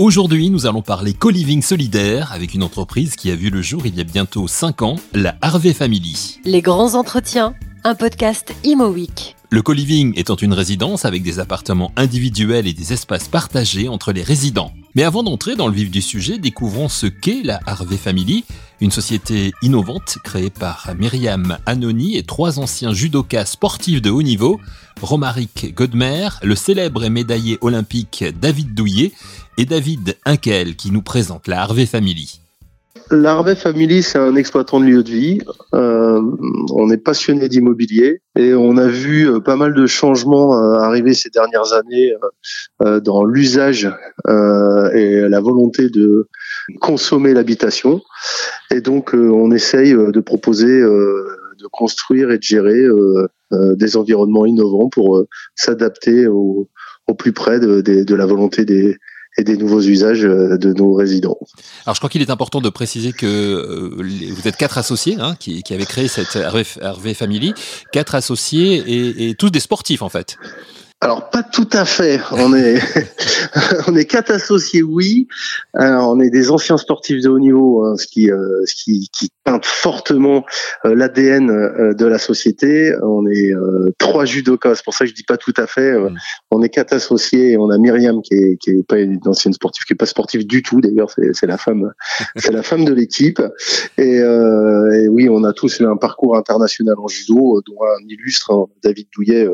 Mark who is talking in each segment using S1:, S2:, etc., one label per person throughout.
S1: Aujourd'hui, nous allons parler co-living solidaire avec une entreprise qui a vu le jour il y a bientôt 5 ans, la Harvey Family.
S2: Les grands entretiens, un podcast Imo Week.
S1: Le co-living étant une résidence avec des appartements individuels et des espaces partagés entre les résidents. Mais avant d'entrer dans le vif du sujet, découvrons ce qu'est la Harvey Family, une société innovante créée par Myriam Anoni et trois anciens judokas sportifs de haut niveau, Romaric Godmer, le célèbre et médaillé olympique David Douillet et David Inkel qui nous présente la Harvey Family.
S3: L'Harvey Family, c'est un exploitant de lieu de vie. Euh, on est passionné d'immobilier et on a vu euh, pas mal de changements euh, arriver ces dernières années dans l'usage et la volonté de consommer l'habitation. Et donc, on essaye de proposer de construire et de gérer des environnements innovants pour s'adapter au, plus près de la volonté des, et des nouveaux usages euh, de nos résidents.
S1: Alors je crois qu'il est important de préciser que euh, vous êtes quatre associés hein, qui, qui avaient créé cette Hervé Family, quatre associés et, et tous des sportifs en fait.
S3: Alors pas tout à fait. On est on est quatre associés, oui. on est des anciens sportifs de haut niveau, hein, ce qui euh, ce qui, qui peint fortement euh, l'ADN euh, de la société. On est trois judokas. C'est pour ça que je dis pas tout à fait. Mm. On est quatre associés et on a Myriam qui est qui est pas une ancienne sportive, qui est pas sportive du tout. D'ailleurs, c'est c'est la femme c'est la femme de l'équipe. Et, et, oui, on a tous eu un parcours international en judo, dont un illustre hein, David Douillet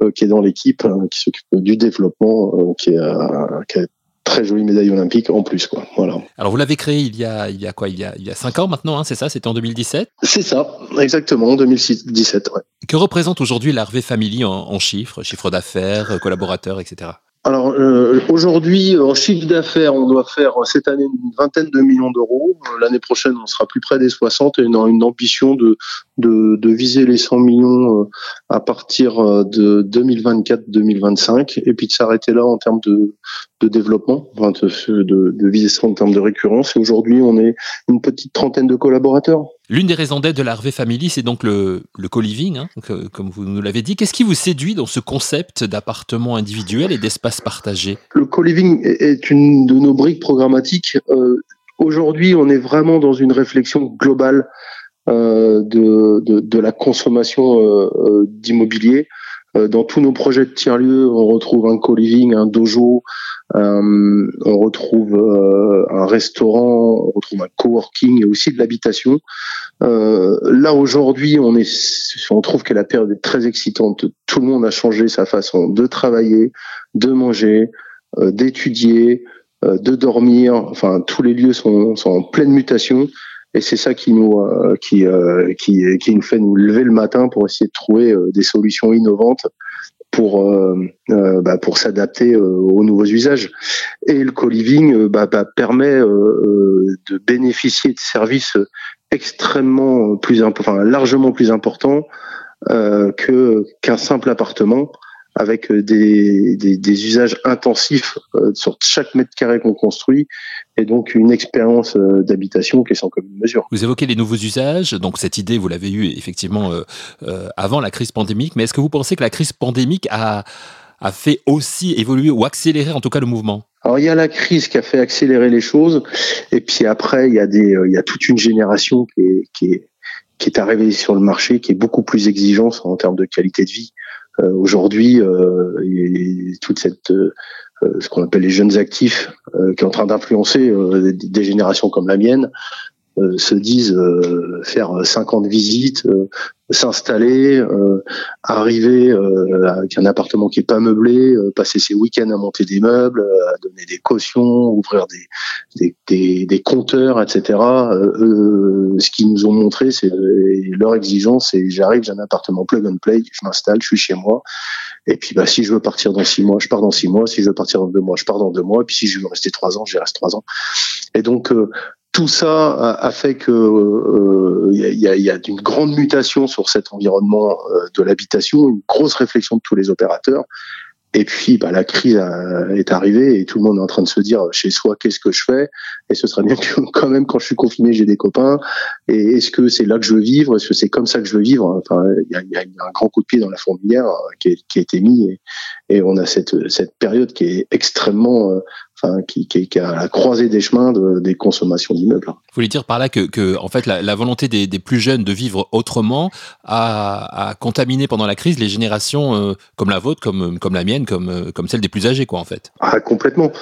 S3: mm. qui est dans l'équipe Hein, qui s'occupe du développement, euh, qui, a, qui a très jolie médaille olympique en plus quoi. Voilà.
S1: Alors vous l'avez créé il y a il y a quoi? Il y a il y a cinq ans maintenant hein, c'est ça? C'était en 2017
S3: c'est ça. Exactement en 2017 ouais.
S1: que représente aujourd'hui l'Harvey Family en, en chiffres chiffre d'affaires collaborateurs etc
S3: alors euh, aujourd'hui, en chiffre d'affaires, on doit faire cette année une vingtaine de millions d'euros. L'année prochaine, on sera plus près des 60 et on a une ambition de, viser les 100 millions euh, à partir euh, de 2024-2025 et puis de s'arrêter là en termes de, de développement, enfin de, de, de viser ça en termes de récurrence. Et aujourd'hui, on est une petite trentaine de collaborateurs.
S1: L'une des raisons d'être de la Family, c'est donc le, le co-living, hein, comme vous nous l'avez dit. Qu'est-ce qui vous séduit dans ce concept d'appartement individuel et d'espace partagé?
S3: Le co-living est une de nos briques programmatiques. Euh, Aujourd'hui, on est vraiment dans une réflexion globale euh, de, de, la consommation euh d'immobilier. Euh, dans tous nos projets de tiers-lieux, on retrouve un co-living, un dojo, euh, on retrouve euh, un restaurant, on retrouve un coworking et aussi de l'habitation. Euh, là aujourd'hui, on on trouve que la période est très excitante. Tout le monde a changé sa façon de travailler, de manger, d'étudier, de dormir. Enfin, tous les lieux sont, sont en pleine mutation. Et c'est ça qui nous qui, qui qui nous fait nous lever le matin pour essayer de trouver des solutions innovantes pour euh, euh, bah, pour s'adapter euh, aux nouveaux usages. Et le co-living bah, bah, permet de bénéficier de services extrêmement plus enfin largement plus importants que qu'un simple appartement avec euh, des, des, des usages intensifs euh, sur chaque mètre carré qu'on construit et donc une expérience euh, d'habitation qui est sans commune mesure.
S1: Vous évoquez les nouveaux usages, donc cette idée vous l'avez eue effectivement euh, avant la crise pandémique, mais est-ce que vous pensez que la crise pandémique a, a fait aussi évoluer ou accélérer en tout cas le mouvement?
S3: Alors il y a la crise qui a fait accélérer les choses, et puis après il y a des, il y a toute une génération qui est, qui est, qui est arrivée sur le marché, qui est beaucoup plus exigeante en termes de qualité de vie. Euh, aujourd'hui, euh, toute cette euh, ce qu'on appelle les jeunes actifs, qui est en train d'influencer des, générations comme la mienne, se disent faire 50 visites, s'installer, euh, arriver euh, avec un appartement qui est pas meublé, euh, passer ses week-ends à monter des meubles, à donner des cautions, ouvrir des des, des, des compteurs, etc. ce qu'ils nous ont montré, c'est leur exigence, c'est j'arrive, j'ai un appartement plug and play, je m'installe, je suis chez moi, et puis bah si je veux partir dans six mois, je pars dans six mois, si je veux partir dans deux mois, je pars dans deux mois, et puis si je veux rester trois ans, j'y reste trois ans. Et donc tout ça a, fait que il euh, y, a, y, a, une grande mutation sur cet environnement euh, de l'habitation, une grosse réflexion de tous les opérateurs. Et puis, bah, la crise est arrivée et tout le monde est en train de se dire chez soi, qu'est-ce que je fais? Et ce serait bien que quand même, quand je suis confiné, j'ai des copains. Et est-ce que c'est là que je veux vivre? Est-ce que c'est comme ça que je veux vivre? Enfin, il y a, un grand coup de pied dans la fourmilière euh, qui, a été mis. Et, et, on a cette, cette période qui est extrêmement euh, enfin, qui, qui, qui, a la croisée des chemins de, des consommations d'immeubles. Vous
S1: voulez dire par là que, que en fait, la, la volonté des, des, plus jeunes de vivre autrement a, a contaminé pendant la crise les générations euh, comme la vôtre, comme, comme la mienne, comme, euh, comme celle des plus âgés, quoi, en fait.
S3: Ah, complètement.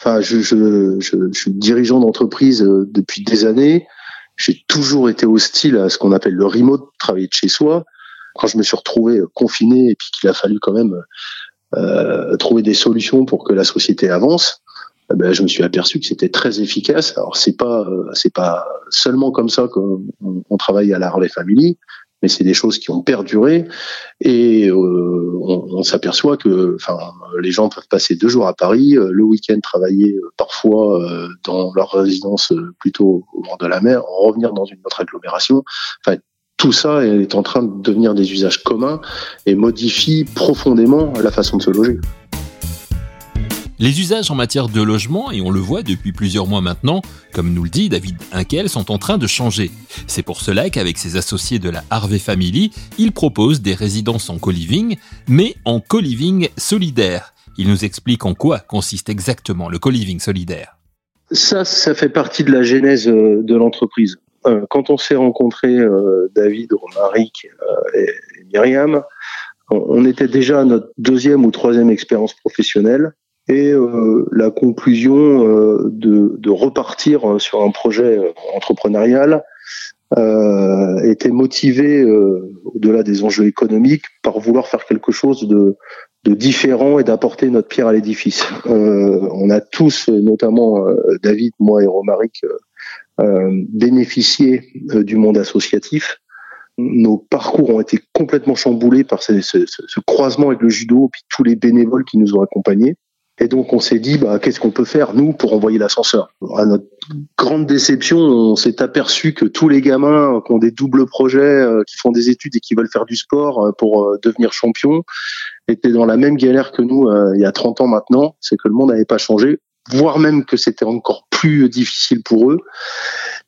S3: Enfin, je, je, je, je suis dirigeant d'entreprise euh, depuis des années. J'ai toujours été hostile à ce qu'on appelle le remote, travailler de chez soi. Quand je me suis retrouvé confiné et puis qu'il a fallu quand même euh, trouver des solutions pour que la société avance, ben, je me suis aperçu que c'était très efficace. Alors c'est pas euh, c'est pas seulement comme ça qu'on on travaille à la Harvey Family, mais c'est des choses qui ont perduré et euh, on, s'aperçoit que enfin les gens peuvent passer deux jours à Paris, euh, le week-end travailler euh, parfois dans leur résidence plutôt au bord de la mer, revenir dans une autre agglomération. Enfin, tout ça est en train de devenir des usages communs et modifie profondément la façon de se loger.
S1: Les usages en matière de logement, et on le voit depuis plusieurs mois maintenant, comme nous le dit David Inkel, sont en train de changer. C'est pour cela qu'avec ses associés de la Harvey Family, il propose des résidences en co-living, mais en co-living solidaire. Il nous explique en quoi consiste exactement le co-living solidaire.
S3: Ça, ça fait partie de la genèse euh, de l'entreprise. Euh, quand on s'est rencontrés, euh, David, Romaric et Myriam, on était déjà à notre deuxième ou troisième expérience professionnelle et euh, la conclusion euh, de, de, repartir sur un projet euh, entrepreneurial euh, était motivée, au-delà des enjeux économiques, par vouloir faire quelque chose de, de différent et d'apporter notre pierre à l'édifice. on a tous, notamment David, moi et Romaric, bénéficié du monde associatif nos parcours ont été complètement chamboulés par ce, ce, ce, croisement avec le judo, puis tous les bénévoles qui nous ont accompagnés. Et donc on s'est dit, bah, qu'est-ce qu'on peut faire nous pour envoyer l'ascenseur? À notre grande déception, on s'est aperçu que tous les gamins qui ont des doubles projets, euh, qui font des études et qui veulent faire du sport euh, pour euh, devenir champion, étaient dans la même galère que nous il y a 30 ans maintenant. C'est que le monde n'avait pas changé, voire même que c'était encore plus difficile pour eux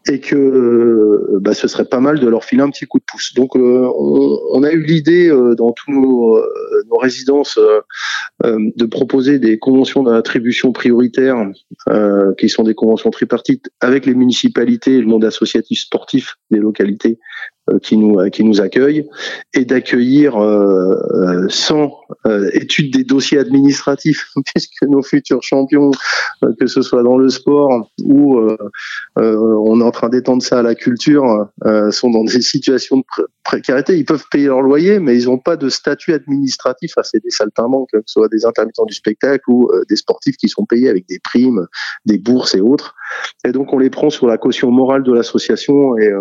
S3: et que euh, bah, ce serait pas mal de leur filer un petit coup de pouce. Donc euh, on, a eu l'idée euh, dans tous nos, nos résidences de proposer des conventions d'attribution prioritaire qui sont des conventions tripartites avec les municipalités et le monde associatif sportif des localités qui nous euh, qui nous accueille et d'accueillir euh, sans étude des dossiers administratifs puisque nos futurs champions que ce soit dans le sport ou on est en train d'étendre ça à la culture sont dans des situations de précarité. Ils peuvent payer leur loyer mais ils n'ont pas de statut administratif. Ah, c'est des saltimbanques que ce soit des intermittents du spectacle ou des sportifs qui sont payés avec des primes des bourses et autres. Et donc on les prend sur la caution morale de l'association et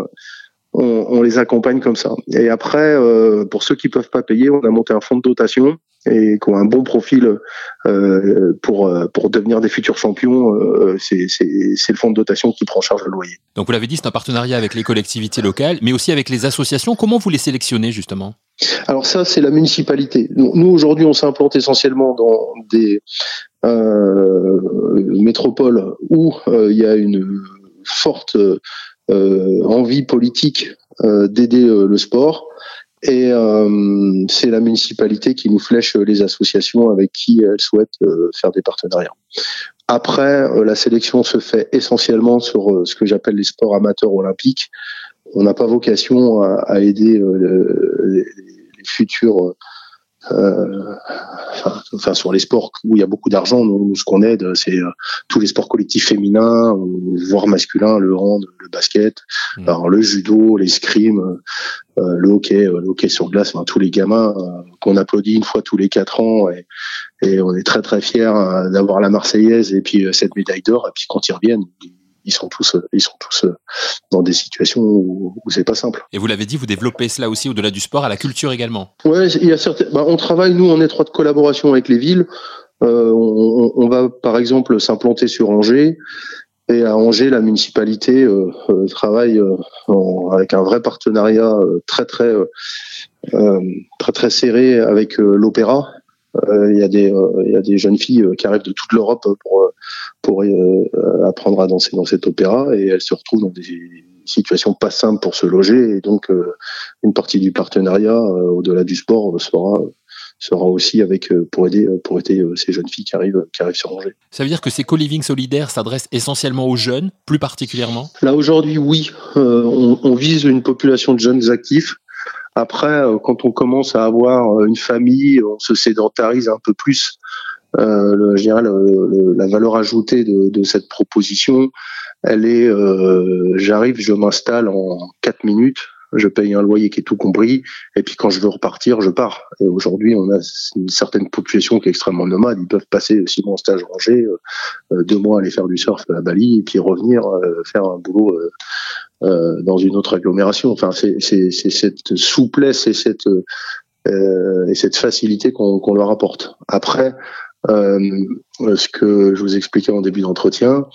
S3: on, on, les accompagne comme ça. Et après, euh, pour ceux qui peuvent pas payer, on a monté un fonds de dotation et qui ont un bon profil euh, pour euh, pour devenir des futurs champions. Euh, c'est le fonds de dotation qui prend en charge le loyer.
S1: Donc vous l'avez dit, c'est un partenariat avec les collectivités locales, mais aussi avec les associations. Comment vous les sélectionnez justement?
S3: Alors ça, c'est la municipalité. Nous aujourd'hui, on s'implante essentiellement dans des euh, métropoles où il y a une forte euh, envie politique euh, d'aider euh, le sport. Et c'est la municipalité qui nous flèche les associations avec qui elle souhaite faire des partenariats. Après, la sélection se fait essentiellement sur ce que j'appelle les sports amateurs olympiques. On n'a pas vocation à, aider les futurs euh, enfin, sur les sports où il y a beaucoup d'argent, nous, ce qu'on aide, c'est euh, tous les sports collectifs féminins, voire masculins, le hand, le basket, mmh. alors, le judo, l'escrime, euh, le hockey, le hockey sur glace, enfin, tous les gamins qu'on applaudit une fois tous les quatre ans et, et on est très très fiers d'avoir la Marseillaise et puis cette médaille d'or et puis quand ils reviennent, ils sont tous, ils sont tous dans des situations où, où c'est pas simple.
S1: Et vous l'avez dit, vous développez cela aussi au-delà du sport, à la culture également.
S3: Ouais, il y a certains. Bah, on travaille nous en étroite collaboration avec les villes. Euh, on, on, va par exemple s'implanter sur Angers. Et à Angers, la municipalité euh, euh travaille euh, en, avec un vrai partenariat euh, très très très très serré avec l'opéra Il y a des il y a des jeunes filles qui arrivent de toute l'Europe pour pour apprendre à danser dans cet opéra et elles se retrouvent dans des situation pas simple pour se loger et donc euh, une partie du partenariat euh, au-delà du sport sera sera aussi avec euh, pour aider pour aider ces jeunes filles qui arrivent qui arrivent sur Angers.
S1: Ça veut dire que ces co-living solidaires s'adressent essentiellement aux jeunes, plus particulièrement?
S3: Là aujourd'hui, oui, on, on, vise une population de jeunes actifs. Après, quand on commence à avoir une famille, on se sédentarise un peu plus. Euh, je dirais la valeur ajoutée de, cette proposition, elle est, euh, j'arrive, je m'installe en 4 minutes, je paye un loyer qui est tout compris, et puis quand je veux repartir, je pars. Et aujourd'hui, on a une certaine population qui est extrêmement nomade. Ils peuvent passer six mois en stage rangé, euh, euh, deux mois aller faire du surf à Bali, et puis revenir euh, faire un boulot euh, dans une autre agglomération. Enfin, c'est cette souplesse et cette et cette facilité qu'on leur apporte. Après, ce que je vous expliquais en début d'entretien,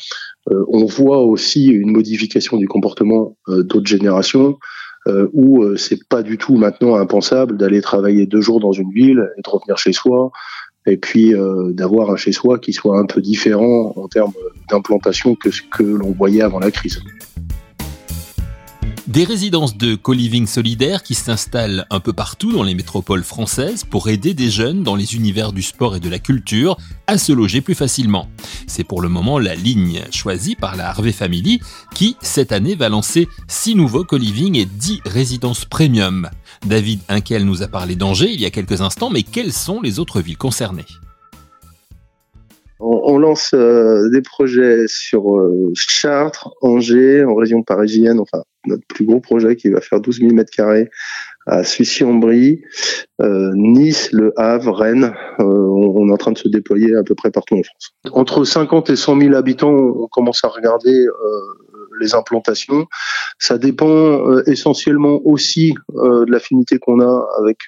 S3: on voit aussi une modification du comportement d'autres générations euh, où c'est pas du tout maintenant impensable d'aller travailler deux jours dans une ville et de revenir chez soi et puis d'avoir un chez soi qui soit un peu différent en termes d'implantation que ce que l'on voyait avant la crise.
S1: Des résidences de co-living solidaire qui s'installent un peu partout dans les métropoles françaises pour aider des jeunes dans les univers du sport et de la culture à se loger plus facilement. C'est pour le moment la ligne choisie par la Harvey Family qui, cette année, va lancer 6 nouveaux co-living et 10 résidences premium. David Inkel nous a parlé d'Angers il y a quelques instants, mais quelles sont les autres villes concernées?
S3: On, lance euh, des projets sur euh, Chartres, Angers, en région parisienne, enfin notre plus gros projet qui va faire 12 000 mètres carrés à Sucy-en-Brie, euh, Nice, Le Havre, Rennes. on, est en train de se déployer à peu près partout en France. Entre 50 et 100 000 habitants, on commence à regarder les implantations. Ça dépend essentiellement aussi de l'affinité qu'on a avec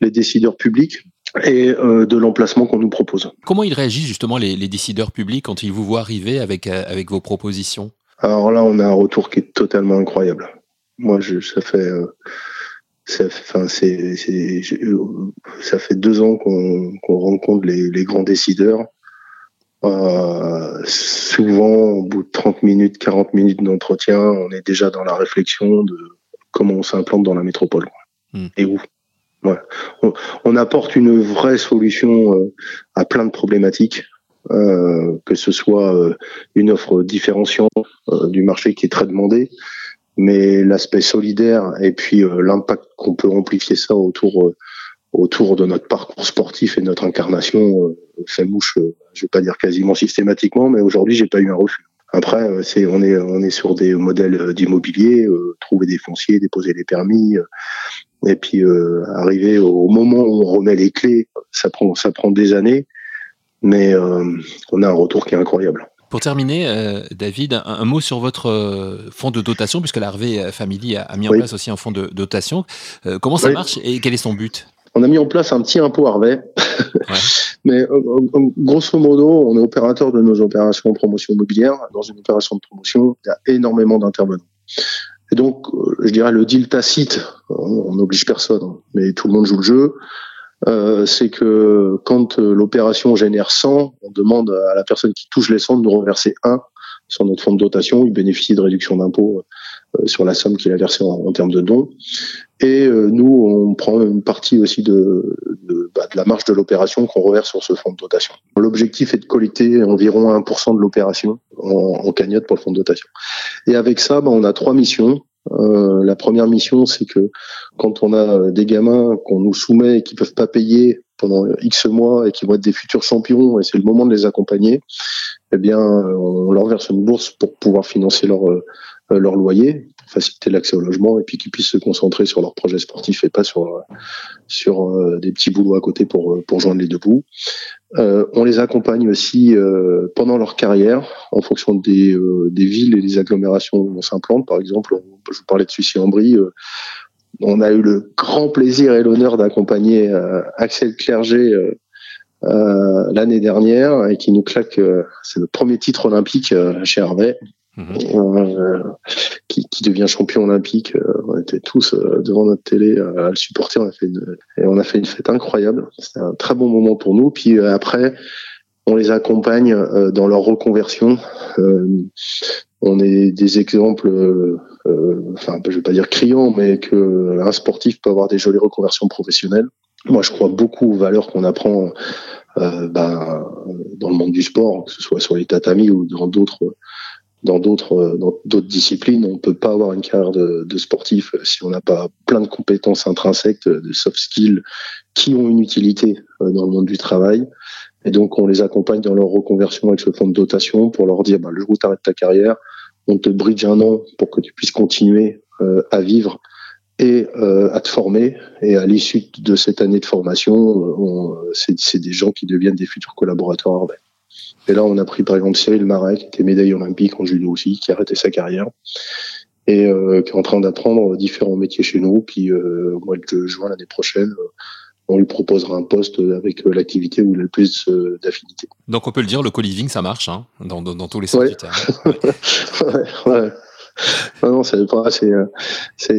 S3: les décideurs publics et euh, de l'emplacement qu'on nous propose.
S1: Comment ils réagissent justement les, les, décideurs publics quand ils vous voient arriver avec, euh, avec vos propositions?
S3: Alors là, on a un retour qui est totalement incroyable. Moi, je, ça fait... Euh, ça, enfin, c'est, ça fait deux ans qu'on, qu'on rencontre les, les, grands décideurs. Euh, souvent, au bout de 30 minutes, 40 minutes d'entretien, on est déjà dans la réflexion de comment on s'implante dans la métropole hmm. et où. Ouais. On, apporte une vraie solution euh, à plein de problématiques, euh, que ce soit euh, une offre différenciante du marché qui est très demandée, mais l'aspect solidaire et puis l'impact qu'on peut amplifier ça autour autour de notre parcours sportif et notre incarnation fait mouche. je vais pas dire quasiment systématiquement, mais aujourd'hui j'ai pas eu un refus. Après, c'est on est on est sur des modèles d'immobilier, trouver des fonciers, déposer les permis, et puis euh, arriver au moment où on remet les clés, ça prend ça prend des années, mais euh, on a un retour qui est incroyable.
S1: Pour terminer, euh, David, un, mot sur votre euh, fonds de dotation, puisque la Harvey Family a, mis en place aussi un fonds de dotation. Euh, comment ça marche et quel est son but?
S3: On a mis en place un petit impôt Harvey. Ouais. Mais grosso modo, on est opérateur de nos opérations de promotion immobilière. Dans une opération de promotion, il y a énormément d'intervenants. Et donc, je dirais le deal tacite, on n'oblige personne, hein, mais tout le monde joue le jeu. Euh, c'est que quand euh, l'opération génère 100, on demande à la personne qui touche les 100 de nous reverser 1 sur notre fonds de dotation. Il bénéficie de réduction d'impôt euh, sur la somme qu'il a versée en, termes de dons. Et nous, on prend une partie aussi de, de, bah, de la marge de l'opération qu'on reverse sur ce fonds de dotation. L'objectif est de collecter environ 1% de l'opération en, en, cagnotte pour le fonds de dotation. Et avec ça, bah, on a trois missions. Euh, la première mission, c'est que quand on a des gamins qu'on nous soumet et qui peuvent pas payer pendant X mois et qui vont être des futurs champions et c'est le moment de les accompagner, eh bien, on leur verse une bourse pour pouvoir financer leur euh, leur loyer, faciliter l'accès au logement et puis qu'ils puissent se concentrer sur leurs projets sportifs et pas sur sur euh, des petits boulots à côté pour pour joindre les deux bouts. Euh, on les accompagne aussi pendant leur carrière en fonction des, des villes et des agglomérations où on s'implante. Par exemple, je vous parlais de Sucy-en-Brie. on a eu le grand plaisir et l'honneur d'accompagner Axel Clerget l'année dernière et qui nous claque, c'est le premier titre olympique chez Hervé Mhm. Euh, qui, devient champion olympique. Euh, on était tous euh, devant notre télé à le supporter. On a fait une, et on a fait une fête incroyable. C'était un très bon moment pour nous. Puis après, on les accompagne dans leur reconversion. on est des exemples, enfin, je vais pas dire criants, mais que un sportif peut avoir des jolies reconversions professionnelles. Moi, je crois beaucoup aux valeurs qu'on apprend ben, dans le monde du sport, que ce soit sur les tatamis ou dans d'autres dans d'autres dans d'autres disciplines, on peut pas avoir une carrière de, de sportif si on n'a pas plein de compétences intrinsèques, de soft skills qui ont une utilité euh, dans le monde du travail. Et donc on les accompagne dans leur reconversion avec ce fonds de dotation pour leur dire bah, le jour où tu arrêtes ta carrière, on te bridge un an pour que tu puisses continuer euh, à vivre et euh, à te former. Et à l'issue de cette année de formation, c'est des gens qui deviennent des futurs collaborateurs et là, on a pris par exemple Cyril Marais, qui était médaille olympique en judo aussi, qui a arrêté sa carrière et euh, qui est en train d'apprendre différents métiers chez nous. Puis euh, au mois de juin l'année prochaine, euh, on lui proposera un poste avec l'activité où il a le plus d'affinité.
S1: Donc on peut le dire, le co-living, ça marche hein, dans, dans, tous les sens du terme. ouais,
S3: ouais. Non, non, c'est pas, c'est,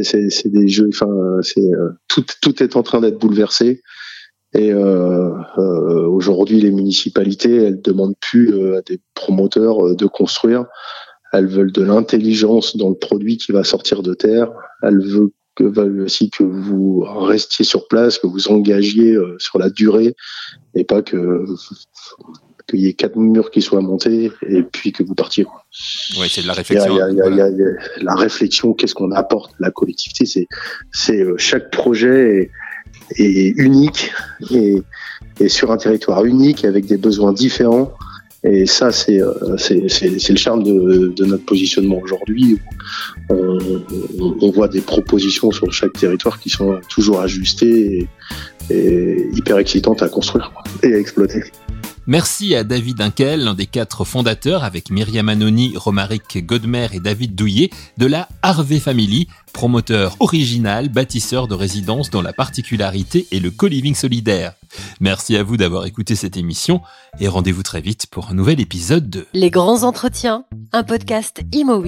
S3: c'est, c'est, des jeux. Enfin, c'est tout, tout est en train d'être bouleversé. Et euh, euh, aujourd'hui, les municipalités, elles demandent plus euh, à des promoteurs euh, de construire. Elles veulent de l'intelligence dans le produit qui va sortir de terre. Elles veulent, que, veulent aussi que vous restiez sur place, que vous engagiez sur la durée, et pas que qu'il y ait quatre murs qui soient montés et puis que vous partiez.
S1: Oui, c'est de la réflexion.
S3: Il y a, il y a, il y a la réflexion, qu'est-ce qu'on apporte? À la collectivité C'est, c'est chaque projet est unique et, et, sur un territoire unique avec des besoins différents. Et ça, c'est euh, le charme de, de, notre positionnement aujourd'hui. On, on, voit des propositions sur chaque territoire qui sont toujours ajustées et, et hyper excitantes à construire et à exploiter.
S1: Merci à David Inkel, l'un des quatre fondateurs, avec Myriam Anoni, Romaric Godmer et David Douillet, de la Harvey Family, promoteur original, bâtisseur de résidences dont la particularité est le co-living solidaire. Merci à vous d'avoir écouté cette émission et rendez-vous très vite pour un nouvel épisode de
S2: Les grands entretiens, un podcast Imo.